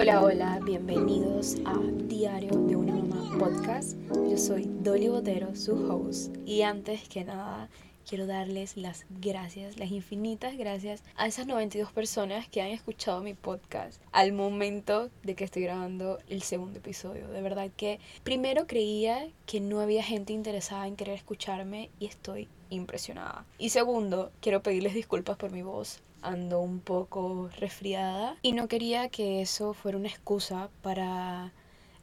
Hola, hola, bienvenidos a Diario de una Mamá Podcast. Yo soy Dolly Botero, su host, y antes que nada quiero darles las gracias, las infinitas gracias a esas 92 personas que han escuchado mi podcast al momento de que estoy grabando el segundo episodio. De verdad que primero creía que no había gente interesada en querer escucharme y estoy impresionada. Y segundo, quiero pedirles disculpas por mi voz ando un poco resfriada y no quería que eso fuera una excusa para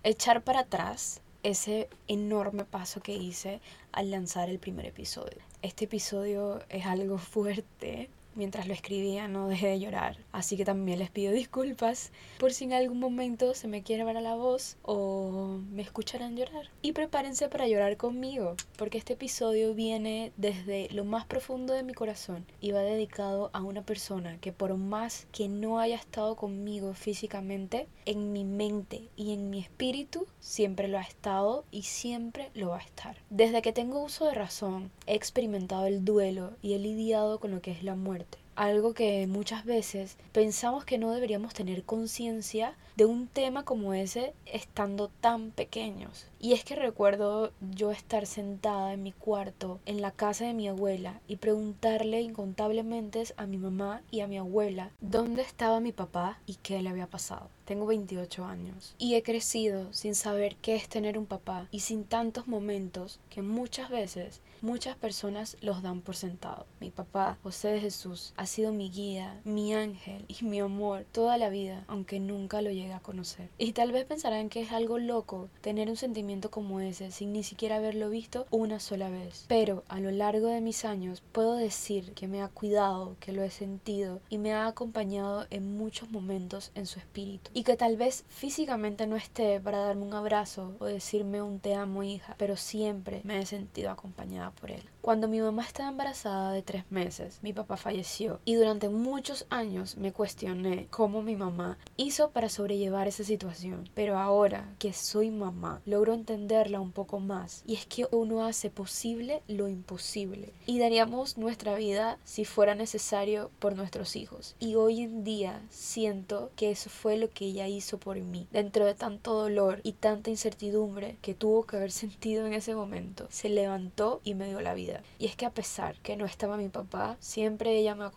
echar para atrás ese enorme paso que hice al lanzar el primer episodio. Este episodio es algo fuerte mientras lo escribía no dejé de llorar. Así que también les pido disculpas por si en algún momento se me quiere ver a la voz o me escucharán llorar. Y prepárense para llorar conmigo, porque este episodio viene desde lo más profundo de mi corazón y va dedicado a una persona que por más que no haya estado conmigo físicamente, en mi mente y en mi espíritu siempre lo ha estado y siempre lo va a estar. Desde que tengo uso de razón, he experimentado el duelo y he lidiado con lo que es la muerte limited. Algo que muchas veces pensamos que no deberíamos tener conciencia de un tema como ese estando tan pequeños. Y es que recuerdo yo estar sentada en mi cuarto, en la casa de mi abuela, y preguntarle incontablemente a mi mamá y a mi abuela dónde estaba mi papá y qué le había pasado. Tengo 28 años y he crecido sin saber qué es tener un papá y sin tantos momentos que muchas veces muchas personas los dan por sentado. Mi papá, José de Jesús, sido mi guía, mi ángel y mi amor toda la vida, aunque nunca lo llegué a conocer. Y tal vez pensarán que es algo loco tener un sentimiento como ese sin ni siquiera haberlo visto una sola vez. Pero a lo largo de mis años puedo decir que me ha cuidado, que lo he sentido y me ha acompañado en muchos momentos en su espíritu y que tal vez físicamente no esté para darme un abrazo o decirme un te amo hija, pero siempre me he sentido acompañada por él. Cuando mi mamá estaba embarazada de tres meses, mi papá falleció y durante muchos años me cuestioné cómo mi mamá hizo para sobrellevar esa situación. Pero ahora que soy mamá, logro entenderla un poco más y es que uno hace posible lo imposible y daríamos nuestra vida si fuera necesario por nuestros hijos. Y hoy en día siento que eso fue lo que ella hizo por mí. Dentro de tanto dolor y tanta incertidumbre que tuvo que haber sentido en ese momento, se levantó y me dio la vida. Y es que a pesar que no estaba mi papá, siempre ella me ha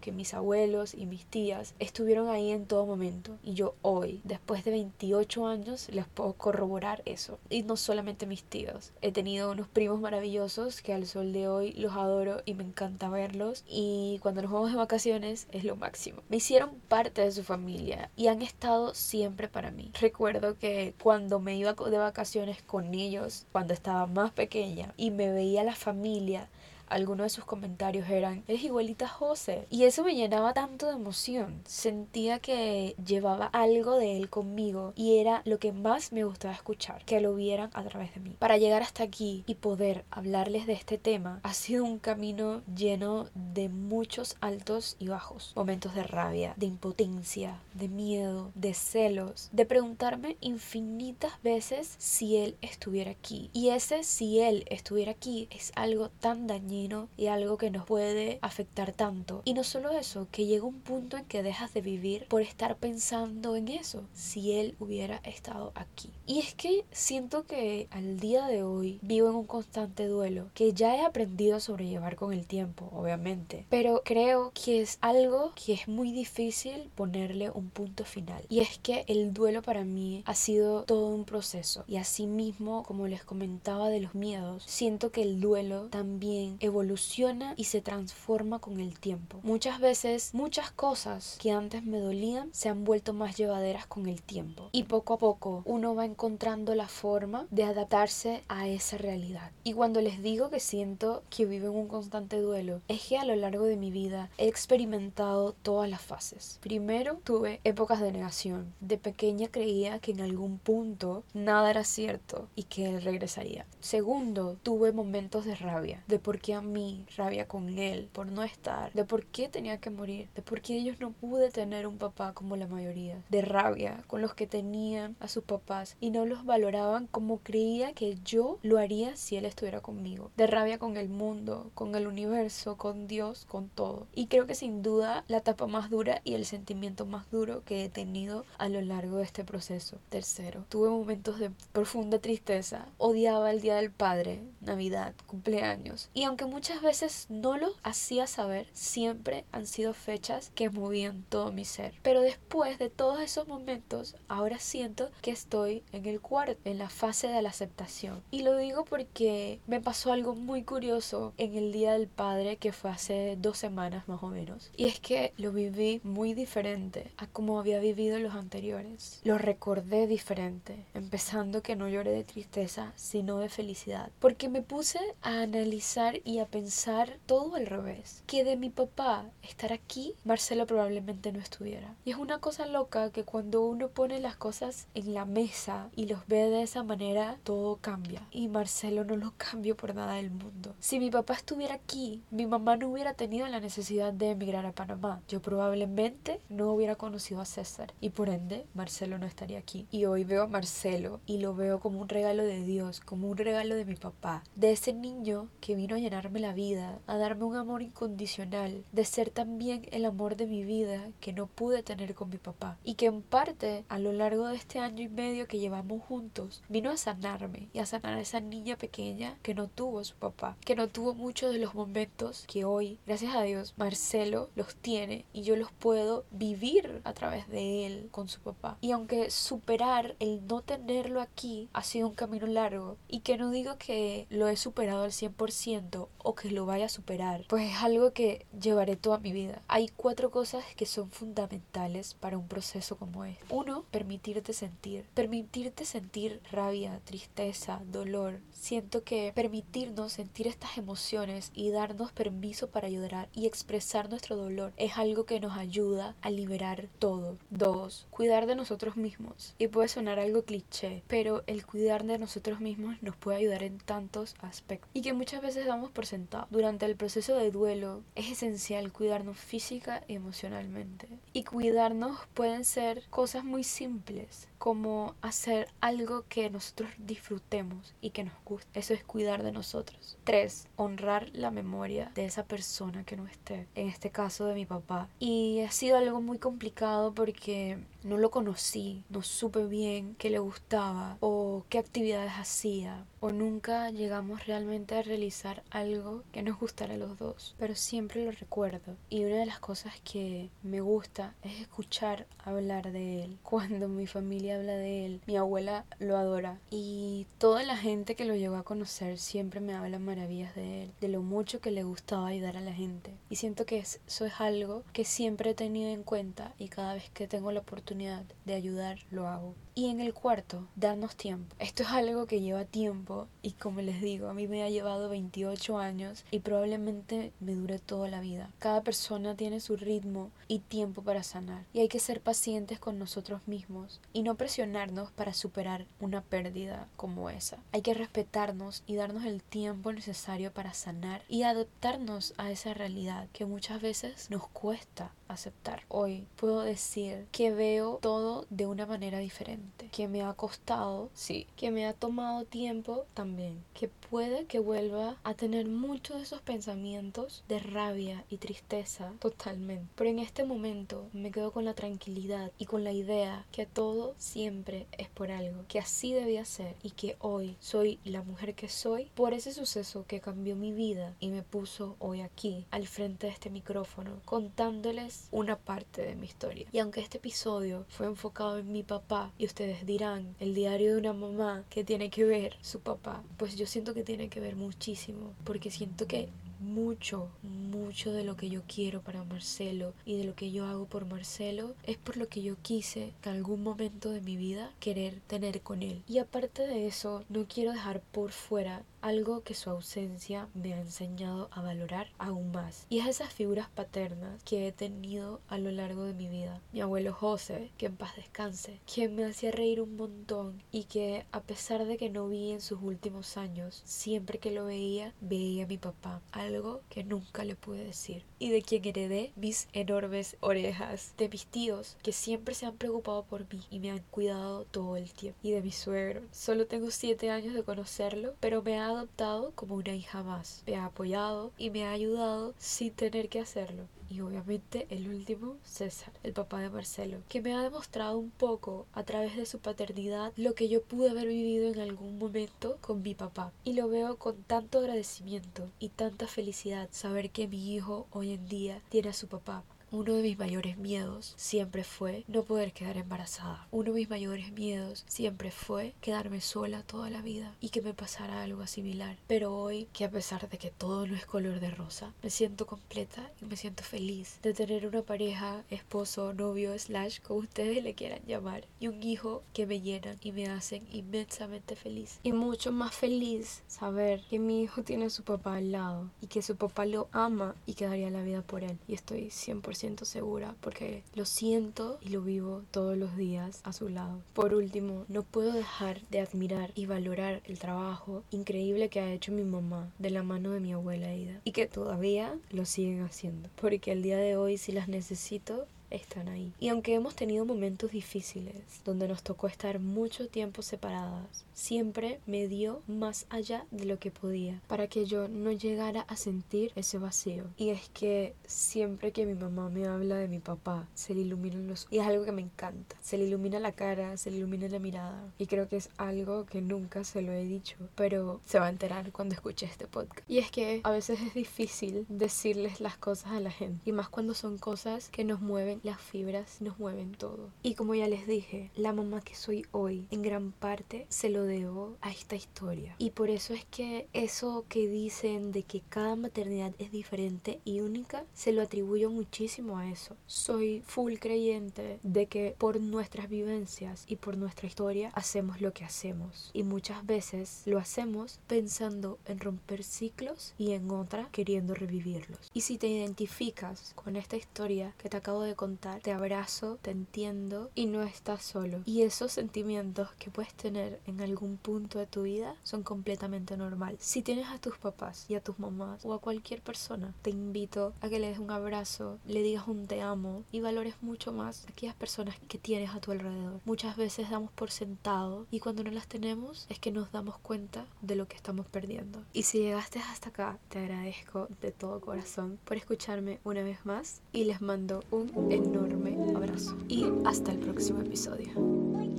que mis abuelos y mis tías estuvieron ahí en todo momento. Y yo hoy, después de 28 años, les puedo corroborar eso. Y no solamente mis tíos. He tenido unos primos maravillosos que al sol de hoy los adoro y me encanta verlos. Y cuando nos vamos de vacaciones es lo máximo. Me hicieron parte de su familia y han estado siempre para mí. Recuerdo que cuando me iba de vacaciones con ellos, cuando estaba más pequeña y me veía la familia, algunos de sus comentarios eran, eres igualita a José. Y eso me llenaba tanto de emoción. Sentía que llevaba algo de él conmigo y era lo que más me gustaba escuchar, que lo vieran a través de mí. Para llegar hasta aquí y poder hablarles de este tema ha sido un camino lleno de muchos altos y bajos. Momentos de rabia, de impotencia, de miedo, de celos, de preguntarme infinitas veces si él estuviera aquí. Y ese si él estuviera aquí es algo tan dañino y algo que nos puede afectar tanto. Y no solo eso, que llega un punto en que dejas de vivir por estar pensando en eso, si él hubiera estado aquí. Y es que siento que al día de hoy vivo en un constante duelo que ya he aprendido a sobrellevar con el tiempo, obviamente, pero creo que es algo que es muy difícil ponerle un punto final. Y es que el duelo para mí ha sido todo un proceso y así mismo, como les comentaba de los miedos, siento que el duelo también evoluciona y se transforma con el tiempo. Muchas veces muchas cosas que antes me dolían se han vuelto más llevaderas con el tiempo y poco a poco uno va encontrando la forma de adaptarse a esa realidad. Y cuando les digo que siento que vivo en un constante duelo, es que a lo largo de mi vida he experimentado todas las fases. Primero tuve épocas de negación. De pequeña creía que en algún punto nada era cierto y que él regresaría. Segundo, tuve momentos de rabia, de por qué qué a mí, rabia con él por no estar, de por qué tenía que morir, de por qué ellos no pude tener un papá como la mayoría, de rabia con los que tenían a sus papás y no los valoraban como creía que yo lo haría si él estuviera conmigo, de rabia con el mundo, con el universo, con Dios, con todo. Y creo que sin duda la etapa más dura y el sentimiento más duro que he tenido a lo largo de este proceso. Tercero, tuve momentos de profunda tristeza, odiaba el Día del Padre, Navidad, cumpleaños. Y aunque muchas veces no lo hacía saber, siempre han sido fechas que movían todo mi ser. Pero después de todos esos momentos, ahora siento que estoy en el cuarto, en la fase de la aceptación. Y lo digo porque me pasó algo muy curioso en el Día del Padre que fue hace dos semanas más o menos. Y es que lo viví muy diferente a como había vivido los anteriores. Lo recordé diferente, empezando que no lloré de tristeza, sino de felicidad. Porque me puse a analizar y a pensar todo al revés. Que de mi papá estar aquí, Marcelo probablemente no estuviera. Y es una cosa loca que cuando uno pone las cosas en la mesa y los ve de esa manera, todo cambia. Y Marcelo no lo cambio por nada del mundo. Si mi papá estuviera aquí, mi mamá no hubiera tenido la necesidad de emigrar a Panamá. Yo probablemente no hubiera conocido a César y por ende Marcelo no estaría aquí. Y hoy veo a Marcelo y lo veo como un regalo de Dios, como un regalo de mi papá, de ese niño que vino a llenarme la vida, a darme un amor incondicional, de ser también el amor de mi vida que no pude tener con mi papá y que en parte a lo largo de este año y medio que llevamos juntos vino a sanarme y a sanar a esa niña pequeña que no tuvo a su papá, que no tuvo muchos de los momentos que hoy, gracias a Dios, Marcelo los tiene y yo los puedo vivir a través de él con su papá. Y aunque superar el no tenerlo aquí ha sido un camino largo y que no digo que lo he superado al 100% o que lo vaya a superar, pues es algo que llevaré toda mi vida. Hay cuatro cosas que son fundamentales para un proceso como este. Uno, permitirte sentir. Permitirte sentir rabia, tristeza, dolor. Siento que permitirnos sentir estas emociones y darnos permiso para llorar y expresar nuestro dolor es algo que nos ayuda a liberar todo. Dos, cuidar de nosotros mismos. Y puede sonar algo cliché, pero el cuidar de nosotros mismos nos puede ayudar en tantos aspectos y que muchas veces damos por Durante el proceso de duelo es esencial cuidarnos física y emocionalmente. Y cuidarnos pueden ser cosas muy simples, como hacer algo que nosotros disfrutemos y que nos guste. Eso es cuidar de nosotros. Tres, honrar la memoria de esa persona que no esté. En este caso de mi papá. Y ha sido algo muy complicado porque no lo conocí, no supe bien qué le gustaba o qué actividades hacía o nunca llegamos realmente a realizar algo que nos gustara a los dos, pero siempre lo recuerdo y una de las cosas que me gusta es escuchar hablar de él. Cuando mi familia habla de él, mi abuela lo adora y toda la gente que lo llegó a conocer siempre me habla maravillas de él, de lo mucho que le gustaba ayudar a la gente y siento que eso es algo que siempre he tenido en cuenta y cada vez que tengo la oportunidad de ayudar, lo hago. Y en el cuarto, darnos tiempo. Esto es algo que lleva tiempo y como les digo, a mí me ha llevado 28 años y probablemente me dure toda la vida. Cada persona tiene su ritmo y tiempo para sanar y hay que ser pacientes con nosotros mismos y no presionarnos para superar una pérdida como esa. Hay que respetarnos y darnos el tiempo necesario para sanar y adaptarnos a esa realidad que muchas veces nos cuesta aceptar. Hoy puedo decir que veo todo de una manera diferente, que me ha costado, sí, que me ha tomado tiempo también, que puede que vuelva a tener muchos de esos pensamientos de rabia y tristeza totalmente. Pero en este momento me quedo con la tranquilidad y con la idea que todo siempre es por algo, que así debía ser y que hoy soy la mujer que soy por ese suceso que cambió mi vida y me puso hoy aquí al frente de este micrófono contándoles una parte de mi historia. Y aunque este episodio fue enfocado en mi papá y ustedes dirán el diario de una mamá que tiene que ver su papá, pues yo siento que tiene que ver muchísimo porque siento que mucho, mucho de lo que yo quiero para Marcelo y de lo que yo hago por Marcelo es por lo que yo quise en algún momento de mi vida querer tener con él. Y aparte de eso, no quiero dejar por fuera algo que su ausencia me ha enseñado a valorar aún más. Y es esas figuras paternas que he tenido a lo largo de mi vida. Mi abuelo José, que en paz descanse, quien me hacía reír un montón y que a pesar de que no vi en sus últimos años, siempre que lo veía, veía a mi papá, algo que nunca le pude decir. Y de quien heredé mis enormes orejas, de mis tíos, que siempre se han preocupado por mí y me han cuidado todo el tiempo, y de mi suegro. Solo tengo siete años de conocerlo, pero me ha adoptado como una hija más. Me ha apoyado y me ha ayudado sin tener que hacerlo y obviamente el último, César, el papá de Marcelo, que me ha demostrado un poco a través de su paternidad lo que yo pude haber vivido en algún momento con mi papá. Y lo veo con tanto agradecimiento y tanta felicidad saber que mi hijo hoy en día tiene a su papá. Uno de mis mayores miedos siempre fue no poder quedar embarazada. Uno de mis mayores miedos siempre fue quedarme sola toda la vida y que me pasara algo similar. Pero hoy, que a pesar de que todo no es color de rosa, me siento completa y me siento feliz de tener una pareja, esposo, novio, slash, como ustedes le quieran llamar, y un hijo que me llenan y me hacen inmensamente feliz. Y mucho más feliz saber que mi hijo tiene a su papá al lado y que su papá lo ama y que daría la vida por él. Y estoy 100% siento segura porque lo siento y lo vivo todos los días a su lado. Por último, no puedo dejar de admirar y valorar el trabajo increíble que ha hecho mi mamá de la mano de mi abuela Ida y que todavía lo siguen haciendo. Porque el día de hoy si las necesito están ahí. Y aunque hemos tenido momentos difíciles, donde nos tocó estar mucho tiempo separadas, siempre me dio más allá de lo que podía, para que yo no llegara a sentir ese vacío. Y es que siempre que mi mamá me habla de mi papá, se le iluminan los... Y es algo que me encanta. Se le ilumina la cara, se le ilumina la mirada. Y creo que es algo que nunca se lo he dicho, pero se va a enterar cuando escuche este podcast. Y es que a veces es difícil decirles las cosas a la gente, y más cuando son cosas que nos mueven las fibras nos mueven todo. Y como ya les dije, la mamá que soy hoy en gran parte se lo debo a esta historia. Y por eso es que eso que dicen de que cada maternidad es diferente y única, se lo atribuyo muchísimo a eso. Soy full creyente de que por nuestras vivencias y por nuestra historia hacemos lo que hacemos. Y muchas veces lo hacemos pensando en romper ciclos y en otra queriendo revivirlos. Y si te identificas con esta historia que te acabo de contar, te abrazo, te entiendo y no estás solo. Y esos sentimientos que puedes tener en algún punto de tu vida son completamente normal. Si tienes a tus papás y a tus mamás o a cualquier persona, te invito a que le des un abrazo, le digas un te amo y valores mucho más aquellas personas que tienes a tu alrededor. Muchas veces damos por sentado y cuando no las tenemos es que nos damos cuenta de lo que estamos perdiendo. Y si llegaste hasta acá, te agradezco de todo corazón por escucharme una vez más y les mando un enorme abrazo y hasta el próximo episodio.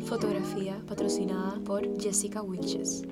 Fotografía patrocinada por Jessica Witches.